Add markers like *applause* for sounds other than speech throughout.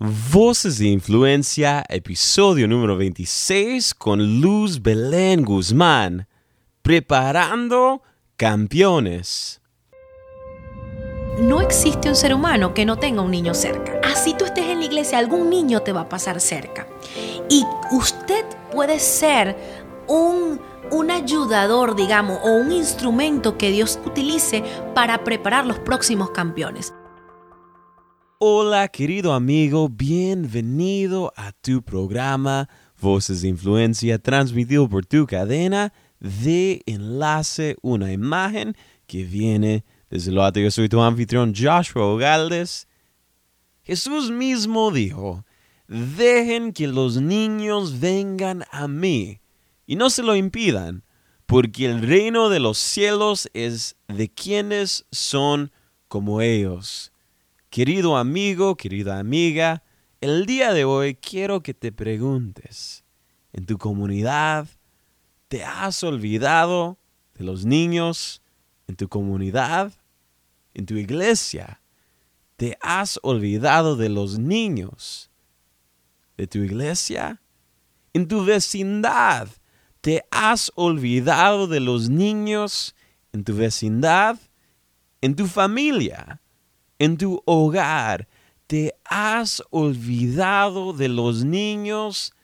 Voces de Influencia, episodio número 26 con Luz Belén Guzmán, preparando campeones. No existe un ser humano que no tenga un niño cerca. Así tú estés en la iglesia, algún niño te va a pasar cerca. Y usted puede ser un, un ayudador, digamos, o un instrumento que Dios utilice para preparar los próximos campeones. Hola querido amigo, bienvenido a tu programa Voces de Influencia transmitido por tu cadena de enlace, una imagen que viene desde lo alto. Yo soy tu anfitrión Joshua Galdes. Jesús mismo dijo, dejen que los niños vengan a mí y no se lo impidan, porque el reino de los cielos es de quienes son como ellos. Querido amigo, querida amiga, el día de hoy quiero que te preguntes, ¿en tu comunidad te has olvidado de los niños? ¿En tu comunidad? ¿En tu iglesia? ¿Te has olvidado de los niños? ¿De tu iglesia? ¿En tu vecindad? ¿Te has olvidado de los niños en tu vecindad? ¿En tu familia? En tu hogar. ¿Te has olvidado de los niños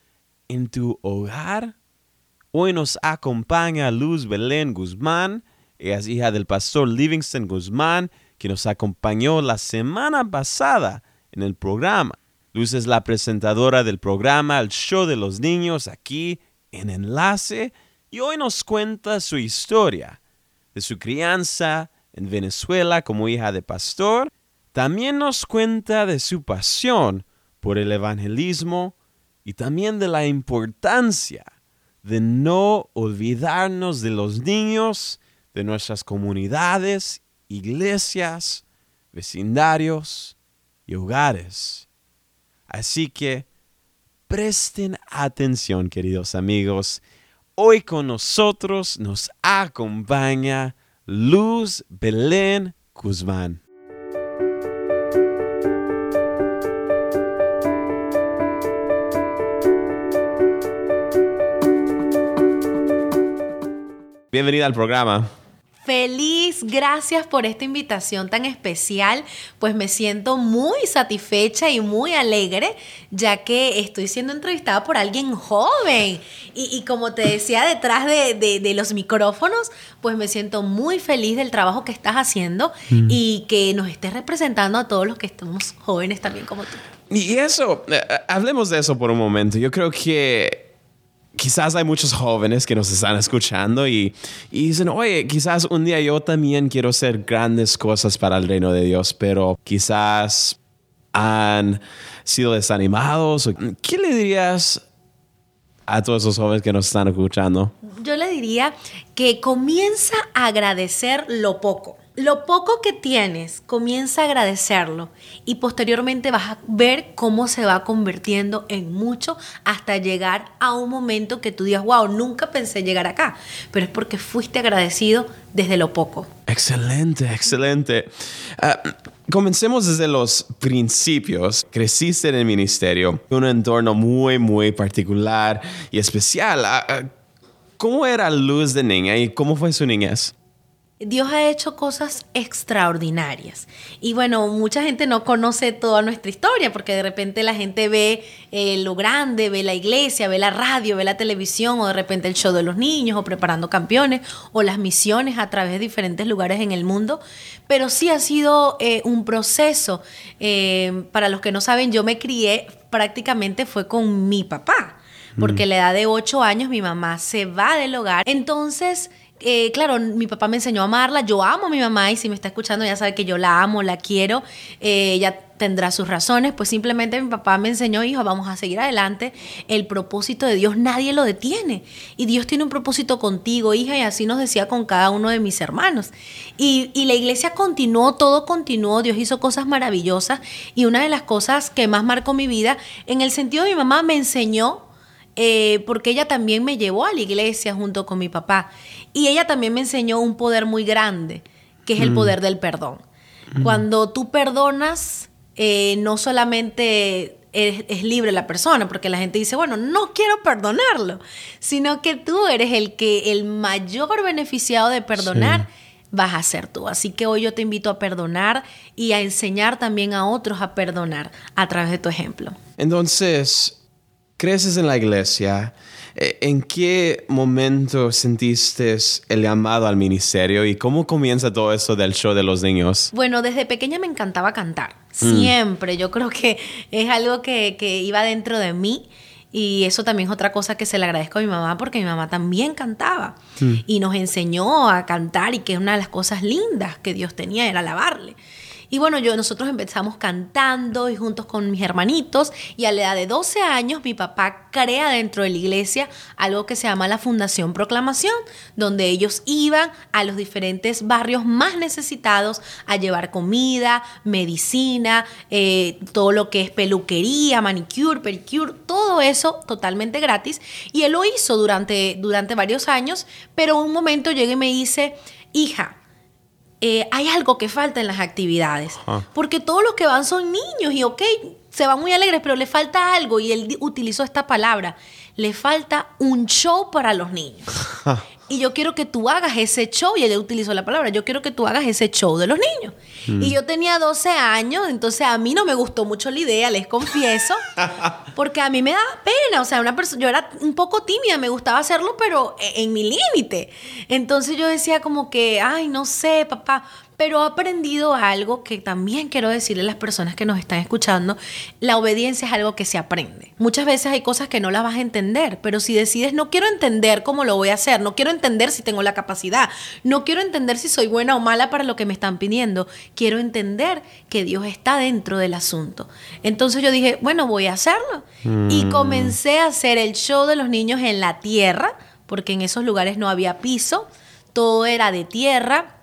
en tu hogar? Hoy nos acompaña Luz Belén Guzmán, ella es hija del pastor Livingston Guzmán, que nos acompañó la semana pasada en el programa. Luz es la presentadora del programa El Show de los Niños aquí en Enlace y hoy nos cuenta su historia de su crianza en Venezuela como hija de pastor también nos cuenta de su pasión por el evangelismo y también de la importancia de no olvidarnos de los niños, de nuestras comunidades, iglesias, vecindarios y hogares. Así que presten atención, queridos amigos. Hoy con nosotros nos acompaña Luz Belén Guzmán. Bienvenida al programa. Feliz, gracias por esta invitación tan especial. Pues me siento muy satisfecha y muy alegre, ya que estoy siendo entrevistada por alguien joven. Y, como te decía detrás de, los micrófonos, pues me siento muy feliz del trabajo que estás haciendo mm. y que nos estés representando a todos los que estamos jóvenes también como tú. Y eso, eh, hablemos de eso por un momento. Yo creo que quizás hay muchos jóvenes que nos están escuchando y, dicen, oye, quizás un día yo también quiero hacer grandes cosas para el reino de Dios, pero quizás han sido desanimados. ¿Qué le dirías a todos esos jóvenes que nos están escuchando? Yo le diría que comienza a agradecer lo poco lo poco que tienes, comienza a agradecerlo y posteriormente vas a ver cómo se va convirtiendo en mucho hasta llegar a un momento que tú digas, wow, nunca pensé llegar acá, pero es porque fuiste agradecido desde lo poco. Excelente, excelente. Ah, comencemos desde los principios. Creciste en el ministerio, un entorno muy, muy particular y especial. Ah, ¿Cómo era Luz de niña y cómo fue su niñez? Dios ha hecho cosas extraordinarias. Y bueno, mucha gente no conoce toda nuestra historia porque de repente la gente ve eh, lo grande, ve la iglesia, ve la radio, ve la televisión o de repente el show de los niños o preparando campeones o las misiones a través de diferentes lugares en el mundo. Pero sí ha sido eh, un proceso. Eh, para los que no saben, yo me crié prácticamente fue con mi papá porque a la edad de 8 años mi mamá se va del hogar. Entonces eh, claro, mi papá me enseñó a amarla, yo amo a mi mamá y si me está escuchando ya sabe que yo la amo, la quiero, eh, ella tendrá sus razones, pues simplemente mi papá me enseñó, hijo, vamos a seguir adelante, el propósito de Dios nadie lo detiene y Dios tiene un propósito contigo, hija, y así nos decía con cada uno de mis hermanos. Y, y la iglesia continuó, todo continuó, Dios hizo cosas maravillosas y una de las cosas que más marcó mi vida, en el sentido de mi mamá me enseñó eh, porque ella también me llevó a la iglesia junto con mi papá. Y ella también me enseñó un poder muy grande, que es el mm. poder del perdón. Mm. Cuando tú perdonas, eh, no solamente es, libre la persona, porque la gente dice, bueno, no quiero perdonarlo, sino que tú eres el que el mayor beneficiado de perdonar. vas a ser tú. Así que hoy yo te invito a perdonar y a enseñar también a otros a perdonar a través de tu ejemplo. Entonces, creces en la iglesia, eh, ¿En qué momento sentiste el llamado al ministerio y cómo comienza todo eso del show de los niños? Bueno, desde pequeña me encantaba cantar, mm. siempre. Yo creo que es algo que, iba dentro de mí. Y eso también es otra cosa que se le agradezco a mi mamá porque mi mamá también cantaba mm. y nos enseñó a cantar y que una de las cosas lindas que Dios tenía era alabarle. Y bueno, yo, nosotros empezamos cantando y juntos con mis hermanitos y a la edad de 12 años mi papá crea dentro de la iglesia algo que se llama la Fundación Proclamación, donde ellos iban a los diferentes barrios más necesitados a llevar comida, medicina, eh, todo lo que es peluquería, manicure, pedicure, todo eso totalmente gratis. Y él lo hizo durante, durante varios años, pero un momento llega y me dice, hija, eh, hay algo que falta en las actividades. Porque todos los que van son niños y, ok, se van muy alegres, pero le falta algo. Y él utilizó esta palabra. Le falta un show para los niños. *laughs* y yo quiero que tú hagas ese show, y él utilizó la palabra, yo quiero que tú hagas ese show de los niños. Mm. Y yo tenía 12 años, entonces a mí no me gustó mucho la idea, les confieso, *laughs* porque a mí me daba pena, o sea, una persona, yo era un poco tímida, me gustaba hacerlo, pero e, en mi límite. Entonces yo decía como que, ay, no sé, papá, pero he aprendido algo que también quiero decirle a las personas que nos están escuchando, la obediencia es algo que se aprende. Muchas veces hay cosas que no las vas a entender, pero si decides no quiero entender cómo lo voy a hacer, no quiero entender si tengo la capacidad, no quiero entender si soy buena o mala para lo que me están pidiendo, quiero entender que Dios está dentro del asunto. Entonces yo dije, bueno, voy a hacerlo. Y mm. comencé a hacer el show de los niños en la tierra, porque en esos lugares no había piso, todo era de tierra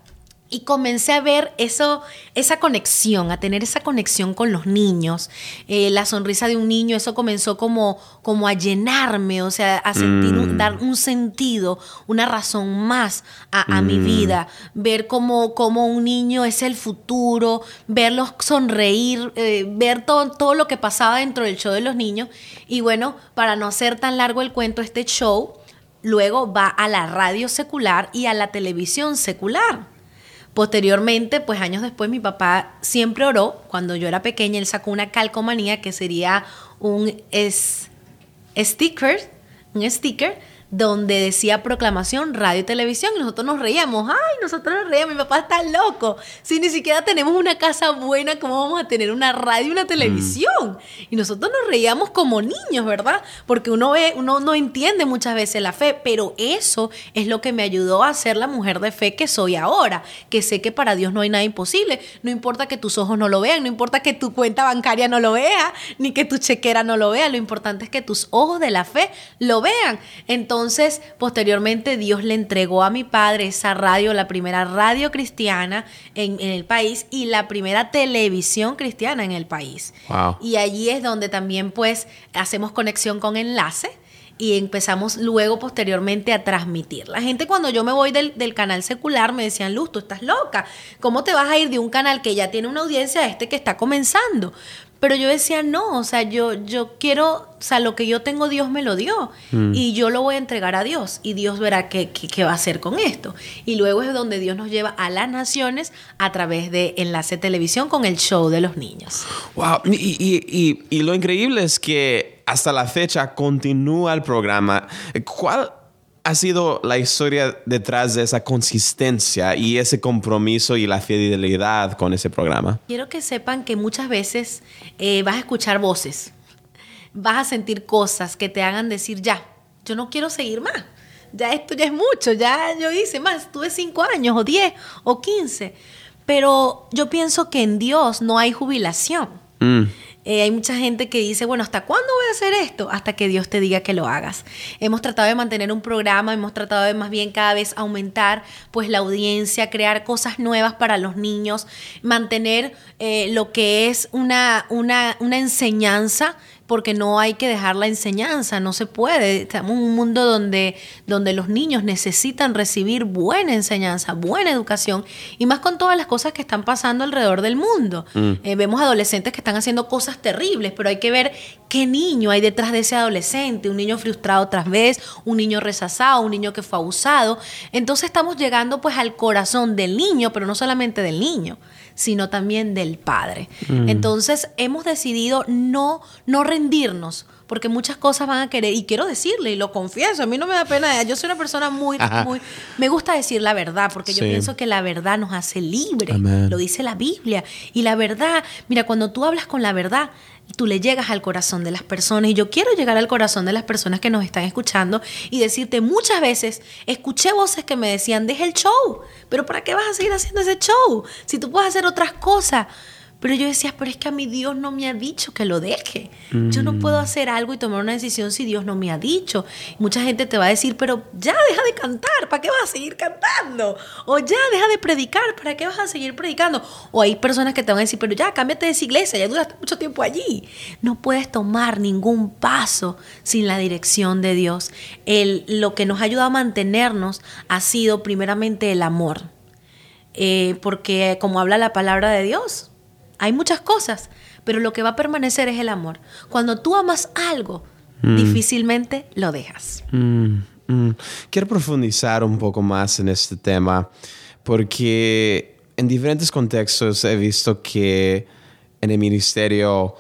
y comencé a ver eso, esa conexión, a tener esa conexión con los niños. Eh, la sonrisa de un niño, eso comenzó como, como a llenarme, o sea, a sentir, mm. dar un sentido, una razón más a, mi mm. vida. Ver cómo, cómo, un niño es el futuro, verlos sonreír, eh, ver todo, todo lo que pasaba dentro del show de los niños. Y bueno, para no hacer tan largo el cuento, este show luego va a la radio secular y a la televisión secular. Posteriormente, pues años después, mi papá siempre oró. Cuando yo era pequeña, él sacó una calcomanía que sería un sticker, un sticker donde decía proclamación, radio y televisión, y nosotros nos reíamos, ay, nosotros nos reíamos, mi papá está loco, si ni siquiera tenemos una casa buena, ¿cómo vamos a tener una radio y una televisión? Y nosotros nos reíamos como niños, ¿verdad? Porque uno ve, uno no entiende muchas veces la fe, pero eso es lo que me ayudó a ser la mujer de fe que soy ahora, que sé que para Dios no hay nada imposible, no importa que tus ojos no lo vean, no importa que tu cuenta bancaria no lo vea, ni que tu chequera no lo vea, lo importante es que tus ojos de la fe lo vean. Entonces, entonces, posteriormente, Dios le entregó a mi padre esa radio, la primera radio cristiana en, el país y la primera televisión cristiana en el país. Y allí es donde también, pues, hacemos conexión con enlace y empezamos luego posteriormente a transmitir. La gente cuando yo me voy del, del, canal secular me decían, Luz, tú estás loca, ¿cómo te vas a ir de un canal que ya tiene una audiencia a este que está comenzando? Pero yo decía, no, o sea, yo, yo quiero, o sea, lo que yo tengo Dios me lo dio mm. y yo lo voy a entregar a Dios y Dios verá qué, qué, va a hacer con esto. Y luego es donde Dios nos lleva a las naciones a través de Enlace Televisión con el show de los niños. Wow, y, y, y lo increíble es que hasta la fecha continúa el programa. ¿Cuál ha sido la historia detrás de esa consistencia y ese compromiso y la fidelidad con ese programa? Quiero que sepan que muchas veces eh, vas a escuchar voces, vas a sentir cosas que te hagan decir, ya, yo no quiero seguir más, ya esto ya es mucho, ya yo hice más, tuve cinco años o diez o quince, pero yo pienso que en Dios no hay jubilación. Mm. Eh, hay mucha gente que dice, bueno, ¿hasta cuándo voy a hacer esto? Hasta que Dios te diga que lo hagas. Hemos tratado de mantener un programa, hemos tratado de más bien cada vez aumentar pues la audiencia, crear cosas nuevas para los niños, mantener eh, lo que es una, una, una enseñanza porque no hay que dejar la enseñanza, no se puede. Estamos en un mundo donde, donde los niños necesitan recibir buena enseñanza, buena educación, y más con todas las cosas que están pasando alrededor del mundo. Mm. Eh, vemos adolescentes que están haciendo cosas terribles, pero hay que ver qué niño hay detrás de ese adolescente, un niño frustrado tras vez, un niño rechazado, un niño que fue abusado. Entonces estamos llegando pues al corazón del niño, pero no solamente del niño, sino también del padre. Entonces hemos decidido no, no rendirnos, porque muchas cosas van a querer, y quiero decirle, y lo confieso, a mí no me da pena, yo soy una persona muy, Ajá. muy, me gusta decir la verdad, porque yo pienso que la verdad nos hace libre, Amén. lo dice la Biblia, y la verdad, mira, cuando tú hablas con la verdad, tú le llegas al corazón de las personas, y yo quiero llegar al corazón de las personas que nos están escuchando y decirte muchas veces, escuché voces que me decían, deja el show, pero ¿para qué vas a seguir haciendo ese show? Si tú puedes hacer otras cosas. Pero yo decía, pero es que a mi Dios no me ha dicho que lo deje. Yo no puedo hacer algo y tomar una decisión si Dios no me ha dicho. Mucha gente te va a decir, pero ya deja de cantar, ¿para qué vas a seguir cantando? O ya deja de predicar, ¿para qué vas a seguir predicando? O hay personas que te van a decir, pero ya cámbiate de esa iglesia, ya duraste mucho tiempo allí. No puedes tomar ningún paso sin la dirección de Dios. El, lo que nos ha ayudado a mantenernos ha sido primeramente el amor. Eh, porque como habla la palabra de Dios, hay muchas cosas, pero lo que va a permanecer es el amor. Cuando tú amas algo, difícilmente lo dejas. Mm, mm. Quiero profundizar un poco más en este tema porque en diferentes contextos he visto que en el ministerio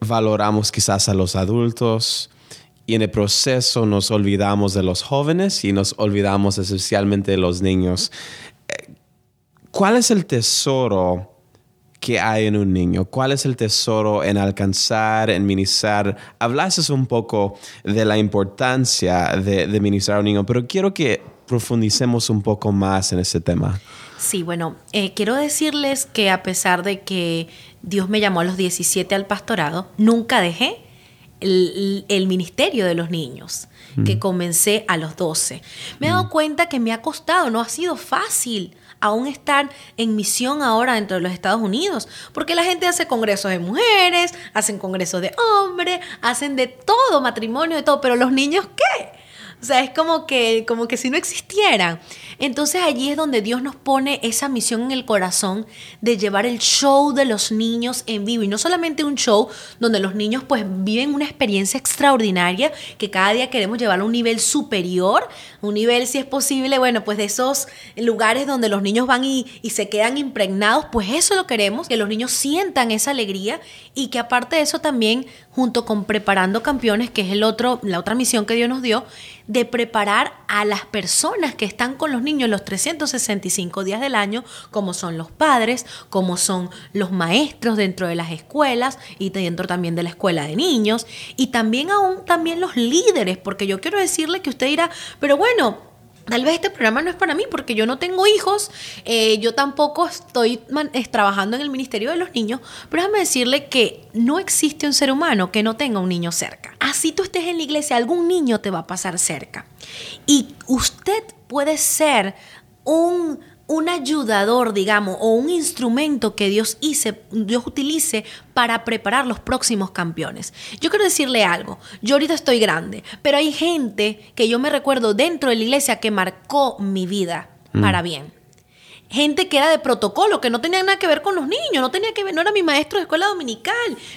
valoramos quizás a los adultos y en el proceso nos olvidamos de los jóvenes y nos olvidamos esencialmente de los niños. Eh, ¿Cuál es el tesoro que hay en un niño? ¿Cuál es el tesoro en alcanzar, en ministrar? Hablaste un poco de la importancia de, de ministrar a un niño, pero quiero que profundicemos un poco más en ese tema. Sí, bueno, eh, quiero decirles que a pesar de que Dios me llamó a los 17 al pastorado, nunca dejé el, el ministerio de los niños, que comencé a los 12. Me he dado cuenta que me ha costado, no ha sido fácil aún estar en misión ahora dentro de los Estados Unidos, porque la gente hace congresos de mujeres, hacen congresos de hombres, hacen de todo, matrimonio, de todo, pero los niños, ¿qué? O sea, es como que, como que si no existieran. Entonces allí es donde Dios nos pone esa misión en el corazón de llevar el show de los niños en vivo. Y no solamente un show donde los niños pues viven una experiencia extraordinaria que cada día queremos llevarlo a un nivel superior, un nivel si es posible, bueno, pues de esos lugares donde los niños van y, y se quedan impregnados, pues eso lo queremos, que los niños sientan esa alegría y que aparte de eso también junto con Preparando Campeones, que es el otro, la otra misión que Dios nos dio, de preparar a las personas que están con los niños los 365 días del año, como son los padres, como son los maestros dentro de las escuelas y dentro también de la escuela de niños, y también aún también los líderes, porque yo quiero decirle que usted dirá, pero bueno, Tal vez este programa no es para mí porque yo no tengo hijos, eh, yo tampoco estoy trabajando en el Ministerio de los Niños, pero déjame decirle que no existe un ser humano que no tenga un niño cerca. Así tú estés en la iglesia, algún niño te va a pasar cerca. Y usted puede ser un, un ayudador, digamos, o un instrumento que Dios, hice, Dios utilice para preparar los próximos campeones. Yo quiero decirle algo, yo ahorita estoy grande, pero hay gente que yo me recuerdo dentro de la iglesia que marcó mi vida para bien. Gente que era de protocolo, que no tenía nada que ver con los niños, no tenía que ver, no era mi maestro de escuela dominical,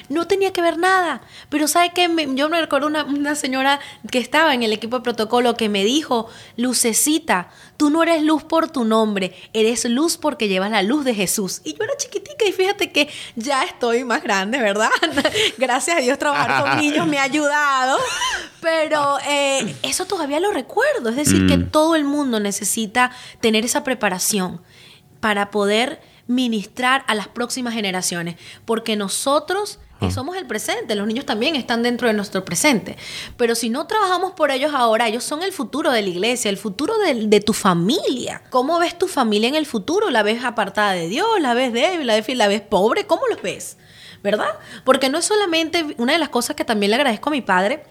no tenía que ver nada. Pero ¿sabe qué? Me- yo me recuerdo una, una señora que estaba en el equipo de protocolo que me dijo, Lucecita, tú no eres luz por tu nombre, eres luz porque llevas la luz de Jesús. Y yo era chiquitica y fíjate que ya estoy más grande, ¿verdad? *laughs* Gracias a Dios trabajar con *laughs* niños me ha ayudado. Pero eh, eso todavía lo recuerdo. Es decir, que todo el mundo necesita tener esa preparación para poder ministrar a las próximas generaciones. Porque nosotros eh, somos el presente, los niños también están dentro de nuestro presente. Pero si no trabajamos por ellos ahora, ellos son el futuro de la iglesia, el futuro de, de tu familia. ¿Cómo ves tu familia en el futuro? ¿La ves apartada de Dios? ¿La ves débil? ¿La ves, la ves pobre? ¿Cómo los ves? ¿Verdad? Porque no es solamente una de las cosas que también le agradezco a mi padre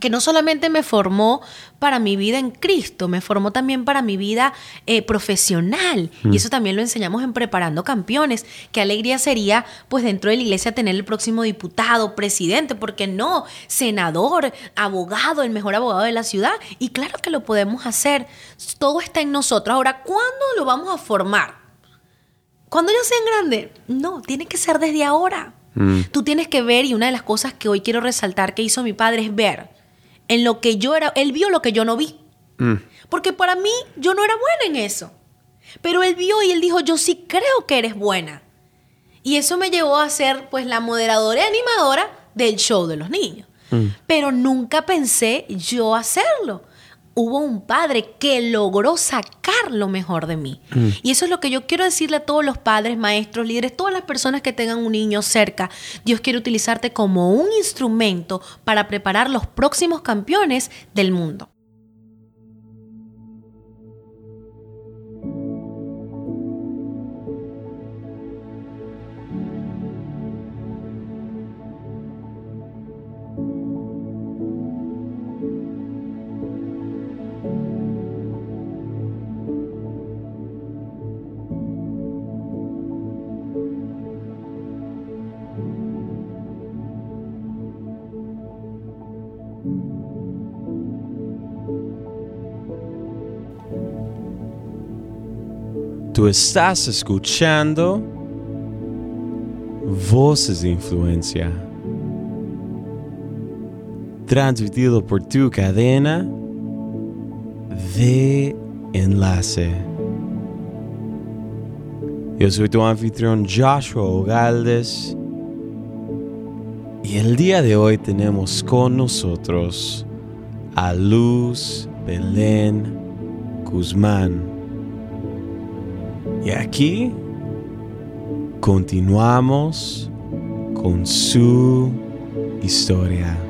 que no solamente me formó para mi vida en Cristo, me formó también para mi vida eh, profesional. Y eso también lo enseñamos en Preparando Campeones. Qué alegría sería, pues dentro de la iglesia, tener el próximo diputado, presidente, porque no, senador, abogado, el mejor abogado de la ciudad. Y claro que lo podemos hacer. Todo está en nosotros. Ahora, ¿cuándo lo vamos a formar? ¿Cuándo yo sea grande? No, tiene que ser desde ahora. Mm. Tú tienes que ver, y una de las cosas que hoy quiero resaltar que hizo mi padre es ver en lo que yo era, él vio lo que yo no vi. Mm. Porque para mí yo no era buena en eso. Pero él vio y él dijo, yo sí creo que eres buena. Y eso me llevó a ser pues la moderadora y animadora del show de los niños. Mm. Pero nunca pensé yo hacerlo hubo un padre que logró sacar lo mejor de mí. Mm. Y eso es lo que yo quiero decirle a todos los padres, maestros, líderes, todas las personas que tengan un niño cerca. Dios quiere utilizarte como un instrumento para preparar los próximos campeones del mundo. Tú estás escuchando Voces de Influencia, transmitido por tu cadena de enlace. Yo soy tu anfitrión Joshua Ogaldes y el día de hoy tenemos con nosotros a Luz Belén Guzmán. Y aquí continuamos con su historia.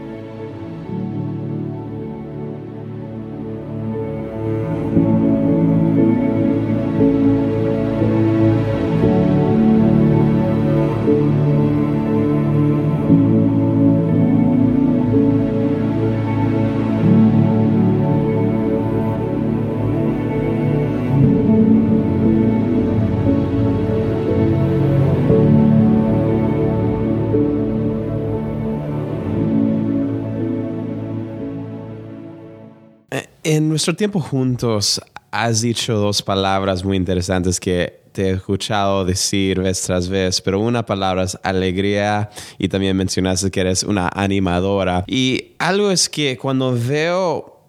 Nuestro tiempo juntos has dicho dos palabras muy interesantes que te he escuchado decir vez tras vez, pero una palabra es alegría y también mencionaste que eres una animadora. Y algo es que cuando veo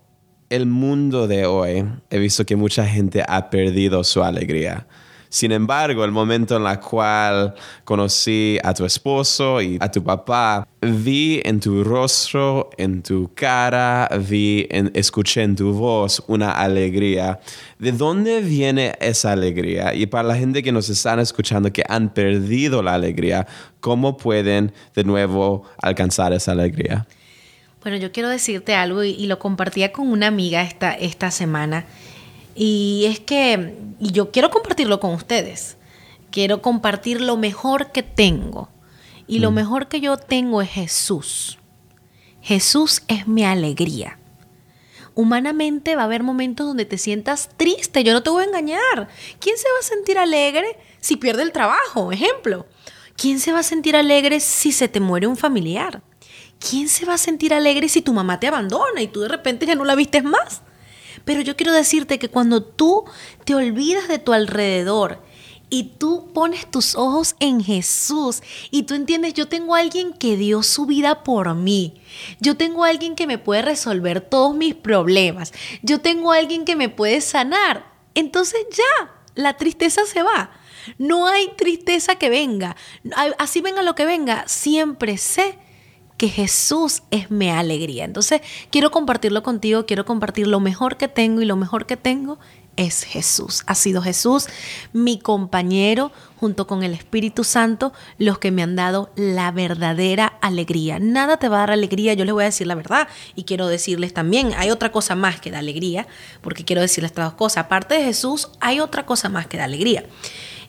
el mundo de hoy, he visto que mucha gente ha perdido su alegría. Sin embargo, el momento en el cual conocí a tu esposo y a tu papá, vi en tu rostro, en tu cara, vi, en, escuché en tu voz una alegría. ¿De dónde viene esa alegría? Y para la gente que nos están escuchando que han perdido la alegría, ¿cómo pueden de nuevo alcanzar esa alegría? Bueno, yo quiero decirte algo y, lo compartía con una amiga esta, esta semana. Y es que yo quiero compartirlo con ustedes. Quiero compartir lo mejor que tengo. Y lo mm. mejor que yo tengo es Jesús. Jesús es mi alegría. Humanamente va a haber momentos donde te sientas triste, yo no te voy a engañar. ¿Quién se va a sentir alegre si pierde el trabajo? Ejemplo. ¿Quién se va a sentir alegre si se te muere un familiar? ¿Quién se va a sentir alegre si tu mamá te abandona y tú de repente ya no la vistes más? Pero yo quiero decirte que cuando tú te olvidas de tu alrededor y tú pones tus ojos en Jesús y tú entiendes, yo tengo a alguien que dio su vida por mí. Yo tengo a alguien que me puede resolver todos mis problemas. Yo tengo a alguien que me puede sanar. Entonces ya, la tristeza se va. No hay tristeza que venga. Así venga lo que venga, siempre sé que Jesús es mi alegría. Entonces, quiero compartirlo contigo, quiero compartir lo mejor que tengo y lo mejor que tengo es Jesús. Ha sido Jesús mi compañero junto con el Espíritu Santo los que me han dado la verdadera alegría. Nada te va a dar alegría, yo les voy a decir la verdad y quiero decirles también, hay otra cosa más que da alegría, porque quiero decirles estas dos cosas. Aparte de Jesús, hay otra cosa más que da alegría.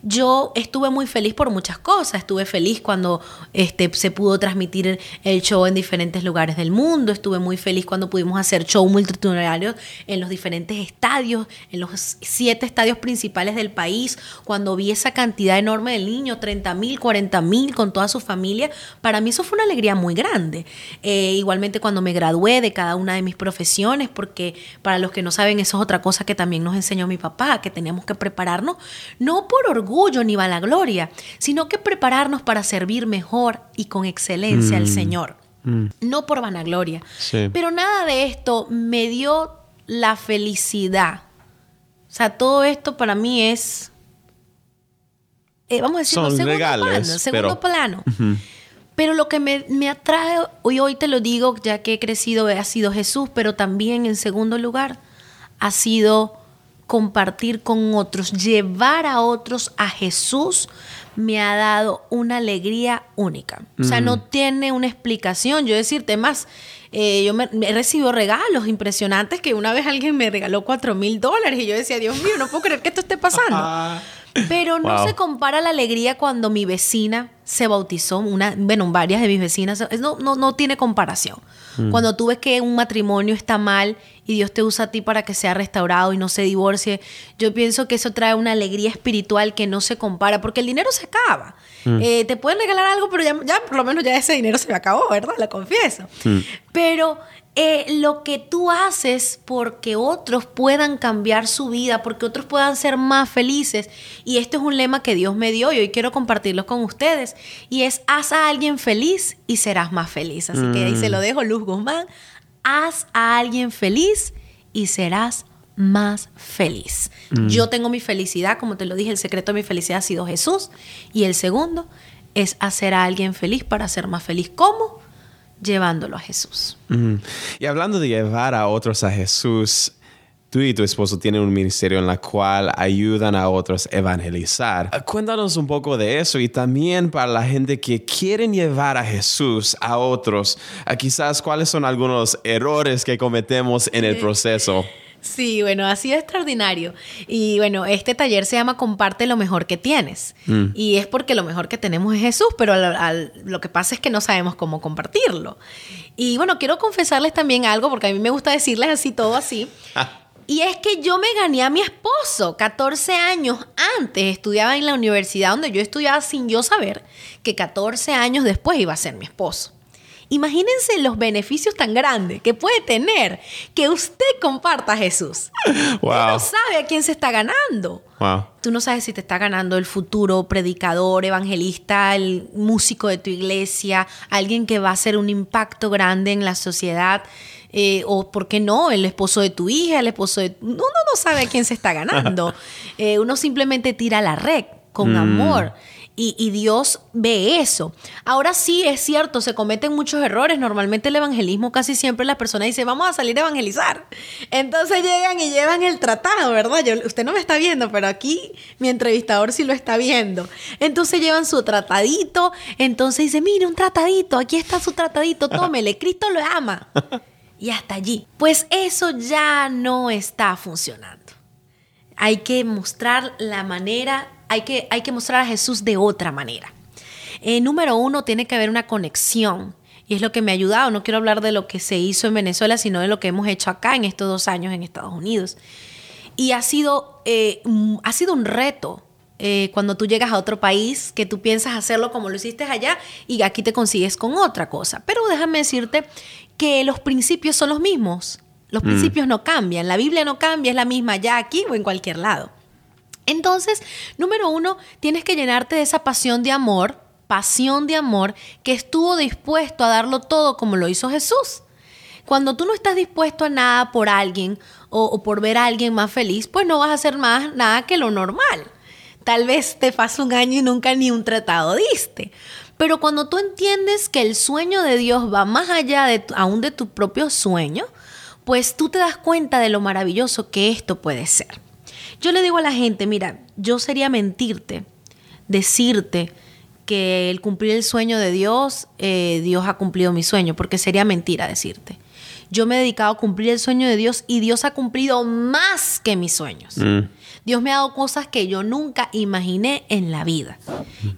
Yo estuve muy feliz por muchas cosas. Estuve feliz cuando este, se pudo transmitir el show en diferentes lugares del mundo. Estuve muy feliz cuando pudimos hacer show multitudinario en los diferentes estadios, en los siete estadios principales del país. Cuando vi esa cantidad enorme de niños, 30 mil, 40 mil, con toda su familia, para mí eso fue una alegría muy grande. Eh, igualmente cuando me gradué de cada una de mis profesiones, porque para los que no saben, eso es otra cosa que también nos enseñó mi papá, que tenemos que prepararnos no por orgullo ni vanagloria, sino que prepararnos para servir mejor y con excelencia al mm. Señor. Mm. No por vanagloria. Pero nada de esto me dio la felicidad. O sea, todo esto para mí es, eh, vamos a decirlo, segundo plano. Segundo plano. Pero lo que me, me, atrae, hoy, hoy te lo digo, ya que he crecido, ha sido Jesús, pero también en segundo lugar ha sido compartir con otros, llevar a otros a Jesús, me ha dado una alegría única. O sea, no tiene una explicación. Yo decirte más, eh, yo me, he recibido regalos impresionantes que una vez alguien me regaló cuatro mil dólares y yo decía, Dios mío, no puedo creer que esto esté pasando. Pero no se compara la alegría cuando mi vecina se bautizó, una, bueno, varias de mis vecinas, no, no, no tiene comparación. Mm. Cuando tú ves que un matrimonio está mal y Dios te usa a ti para que sea restaurado y no se divorcie, yo pienso que eso trae una alegría espiritual que no se compara, porque el dinero se acaba. Mm. Eh, te pueden regalar algo, pero ya, ya, por lo menos ya ese dinero se me acabó, ¿verdad? Lo confieso. Mm. Pero eh, lo que tú haces porque otros puedan cambiar su vida, porque otros puedan ser más felices. Y esto es un lema que Dios me dio y hoy quiero compartirlo con ustedes. Y es, haz a alguien feliz y serás más feliz. Así que ahí se lo mm. dejo, Luz Guzmán. Haz a alguien feliz y serás más feliz. Mm. Yo tengo mi felicidad, como te lo dije, el secreto de mi felicidad ha sido Jesús. Y el segundo es hacer a alguien feliz para ser más feliz. ¿Cómo? llevándolo a Jesús. Y hablando de llevar a otros a Jesús, tú y tu esposo tienen un ministerio en el cual ayudan a otros a evangelizar. Ah, cuéntanos un poco de eso y también para la gente que quieren llevar a Jesús a otros, a quizás cuáles son algunos errores que cometemos en el proceso. Sí, bueno, ha sido extraordinario. Y bueno, este taller se llama Comparte lo mejor que tienes. Mm. Y es porque lo mejor que tenemos es Jesús, pero lo que pasa es que no sabemos cómo compartirlo. Y bueno, quiero confesarles también algo, porque a mí me gusta decirles así todo así. Y es que yo me gané a mi esposo 14 años antes. Estudiaba en la universidad donde yo estudiaba sin yo saber que 14 años después iba a ser mi esposo. Imagínense los beneficios tan grandes que puede tener que usted comparta a Jesús. *laughs* Wow. no sabe a quién se está ganando. Wow. Tú no sabes si te está ganando el futuro predicador, evangelista, el músico de tu iglesia, alguien que va a hacer un impacto grande en la sociedad. Eh, o, ¿por qué no? El esposo de tu hija, el esposo de... Uno no sabe a quién se está ganando. *laughs* Eh, uno simplemente tira la red con mm. amor y, Dios ve eso. Ahora sí es cierto, se cometen muchos errores. Normalmente el evangelismo casi siempre las personas dicen, vamos a salir a evangelizar. Entonces llegan y llevan el tratado, ¿verdad? Yo, usted no me está viendo, pero aquí mi entrevistador sí lo está viendo. Entonces llevan su tratadito, entonces dice, mire, un tratadito, aquí está su tratadito, tómele, *laughs* Cristo lo ama. Y hasta allí. Pues eso ya no está funcionando. Hay que mostrar la manera hay que, hay que mostrar a Jesús de otra manera. Eh, número uno, tiene que haber una conexión. Y es lo que me ha ayudado. No quiero hablar de lo que se hizo en Venezuela, sino de lo que hemos hecho acá en estos dos años en Estados Unidos. Y ha sido, eh, ha sido un reto eh, cuando tú llegas a otro país, que tú piensas hacerlo como lo hiciste allá y aquí te consigues con otra cosa. Pero déjame decirte que los principios son los mismos. Los mm. principios no cambian. La Biblia no cambia, es la misma ya aquí o en cualquier lado. Entonces, número uno, tienes que llenarte de esa pasión de amor, pasión de amor, que estuvo dispuesto a darlo todo como lo hizo Jesús. Cuando tú no estás dispuesto a nada por alguien o, por ver a alguien más feliz, pues no vas a hacer más nada que lo normal. Tal vez te pase un año y nunca ni un tratado diste. Pero cuando tú entiendes que el sueño de Dios va más allá de aún de tu propio sueño, pues tú te das cuenta de lo maravilloso que esto puede ser. Yo le digo a la gente, mira, yo sería mentirte, decirte que el cumplir el sueño de Dios, eh, Dios ha cumplido mi sueño, porque sería mentira decirte. Yo me he dedicado a cumplir el sueño de Dios y Dios ha cumplido más que mis sueños. Mm. Dios me ha dado cosas que yo nunca imaginé en la vida.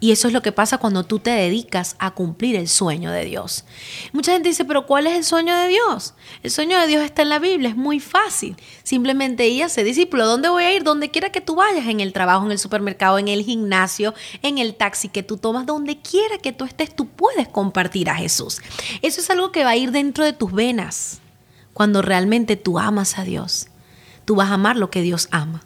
Y eso es lo que pasa cuando tú te dedicas a cumplir el sueño de Dios. Mucha gente dice, pero ¿cuál es el sueño de Dios? El sueño de Dios está en la Biblia, es muy fácil. Simplemente ella se discípulo, ¿dónde voy a ir? Donde quiera que tú vayas, en el trabajo, en el supermercado, en el gimnasio, en el taxi que tú tomas, donde quiera que tú estés, tú puedes compartir a Jesús. Eso es algo que va a ir dentro de tus venas cuando realmente tú amas a Dios. Tú vas a amar lo que Dios ama.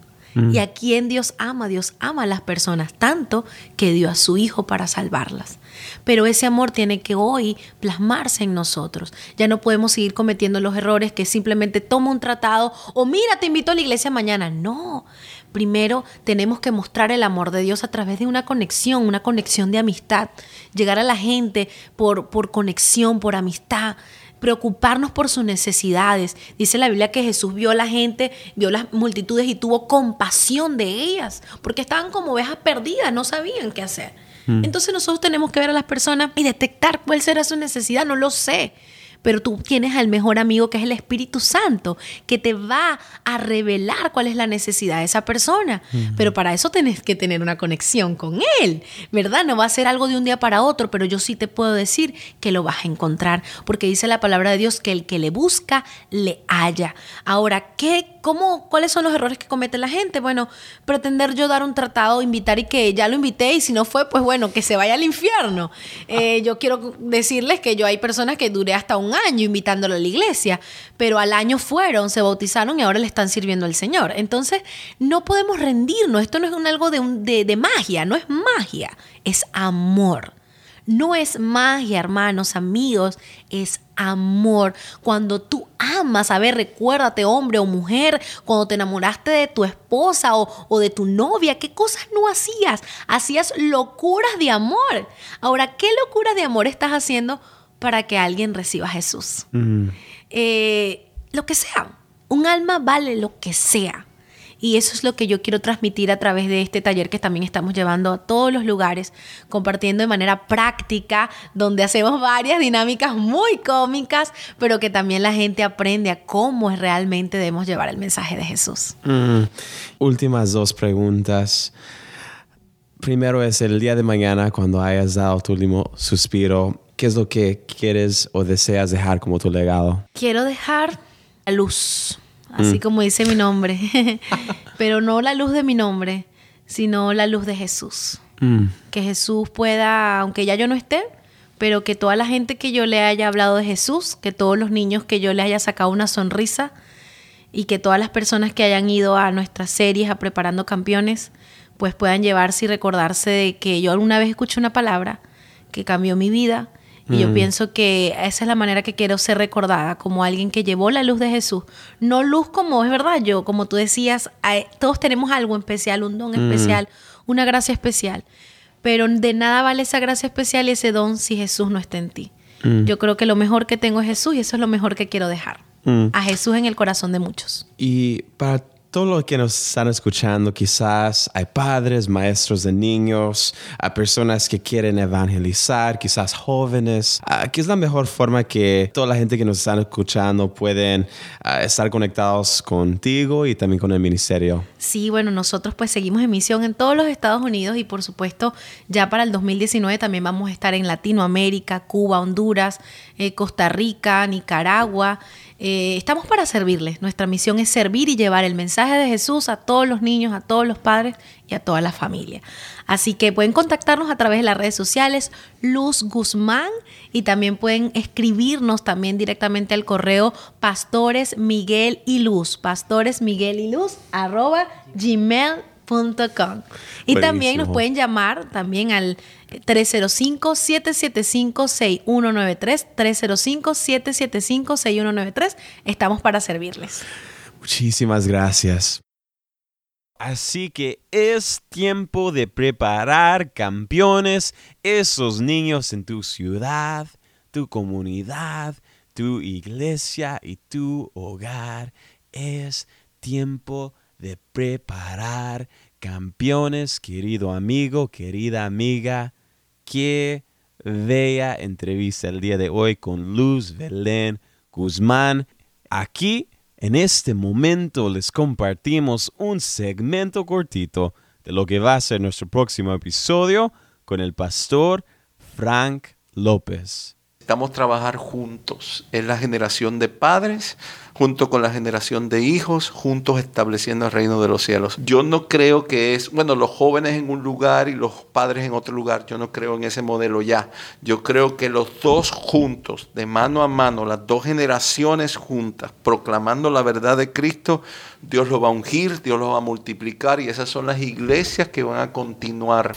¿Y a quién Dios ama? Dios ama a las personas tanto que dio a su Hijo para salvarlas. Pero ese amor tiene que hoy plasmarse en nosotros. Ya no podemos seguir cometiendo los errores que simplemente toma un tratado o mira, te invito a la iglesia mañana. No. Primero tenemos que mostrar el amor de Dios a través de una conexión, una conexión de amistad. Llegar a la gente por, por conexión, por amistad preocuparnos por sus necesidades. Dice la Biblia que Jesús vio a la gente, vio las multitudes y tuvo compasión de ellas, porque estaban como ovejas perdidas, no sabían qué hacer. Mm. Entonces nosotros tenemos que ver a las personas y detectar cuál será su necesidad, no lo sé pero tú tienes al mejor amigo que es el Espíritu Santo, que te va a revelar cuál es la necesidad de esa persona. Pero para eso tienes que tener una conexión con Él, ¿verdad? No va a ser algo de un día para otro, pero yo sí te puedo decir que lo vas a encontrar, porque dice la palabra de Dios que el que le busca, le halla. Ahora, ¿qué ¿Cómo, ¿Cuáles son los errores que comete la gente? Bueno, pretender yo dar un tratado, invitar y que ya lo invité y si no fue, pues bueno, que se vaya al infierno. Eh, yo quiero decirles que yo hay personas que duré hasta un año invitándolo a la iglesia, pero al año fueron, se bautizaron y ahora le están sirviendo al Señor. Entonces, no podemos rendirnos. Esto no es un, algo de, de magia, no es magia, es amor. No es magia, hermanos, amigos, es amor. Cuando tú amas, a ver, recuérdate, hombre o mujer, cuando te enamoraste de tu esposa o, de tu novia, ¿qué cosas no hacías? Hacías locuras de amor. Ahora, ¿qué locuras de amor estás haciendo para que alguien reciba a Jesús? Mm. Eh, lo que sea. Un alma vale lo que sea. Y eso es lo que yo quiero transmitir a través de este taller que también estamos llevando a todos los lugares, compartiendo de manera práctica, donde hacemos varias dinámicas muy cómicas, pero que también la gente aprende a cómo realmente debemos llevar el mensaje de Jesús. Mm. Últimas dos preguntas. Primero es el día de mañana, cuando hayas dado tu último suspiro, ¿qué es lo que quieres o deseas dejar como tu legado? Quiero dejar la luz así mm. como dice mi nombre, *laughs* pero no la luz de mi nombre, sino la luz de Jesús. Mm. Que Jesús pueda, aunque ya yo no esté, pero que toda la gente que yo le haya hablado de Jesús, que todos los niños que yo le haya sacado una sonrisa y que todas las personas que hayan ido a nuestras series a Preparando Campeones, pues puedan llevarse y recordarse de que yo alguna vez escuché una palabra que cambió mi vida y yo mm. pienso que esa es la manera que quiero ser recordada, como alguien que llevó la luz de Jesús. No luz como es verdad, yo, como tú decías, todos tenemos algo especial, un don mm. especial, una gracia especial. Pero de nada vale esa gracia especial y ese don si Jesús no está en ti. Mm. Yo creo que lo mejor que tengo es Jesús y eso es lo mejor que quiero dejar. A Jesús en el corazón de muchos. Y para todos los que nos están escuchando, quizás hay padres, maestros de niños, hay personas que quieren evangelizar, quizás jóvenes. Ah, ¿Qué es la mejor forma que toda la gente que nos están escuchando pueden ah, estar conectados contigo y también con el ministerio? Sí, bueno, nosotros pues seguimos en misión en todos los Estados Unidos y por supuesto ya para el 2019 también vamos a estar en Latinoamérica, Cuba, Honduras, eh, Costa Rica, Nicaragua. Eh, estamos para servirles. Nuestra misión es servir y llevar el mensaje de Jesús a todos los niños, a todos los padres y a toda la familia. Así que pueden contactarnos a través de las redes sociales Luz Guzmán y también pueden escribirnos también directamente al correo pastores Miguel y Luz, pastores Miguel y Luz arroba gmail.com y también nos pueden llamar también al 305-775-6193. 305-775-6193. Estamos para servirles. Muchísimas gracias. Así que es tiempo de preparar campeones, esos niños en tu ciudad, tu comunidad, tu iglesia y tu hogar. Es tiempo de preparar campeones, querido amigo, querida amiga. Qué bella entrevista el día de hoy con Luz Belén Guzmán. Aquí En este momento les compartimos un segmento cortito de lo que va a ser nuestro próximo episodio con el pastor Frank López. Necesitamos trabajar juntos. Es la generación de padres junto con la generación de hijos, juntos estableciendo el reino de los cielos. Yo no creo que es, bueno, los jóvenes en un lugar y los padres en otro lugar. Yo no creo en ese modelo ya. Yo creo que los dos juntos, de mano a mano, las dos generaciones juntas, proclamando la verdad de Cristo, Dios lo va a ungir, Dios lo va a multiplicar y esas son las iglesias que van a continuar.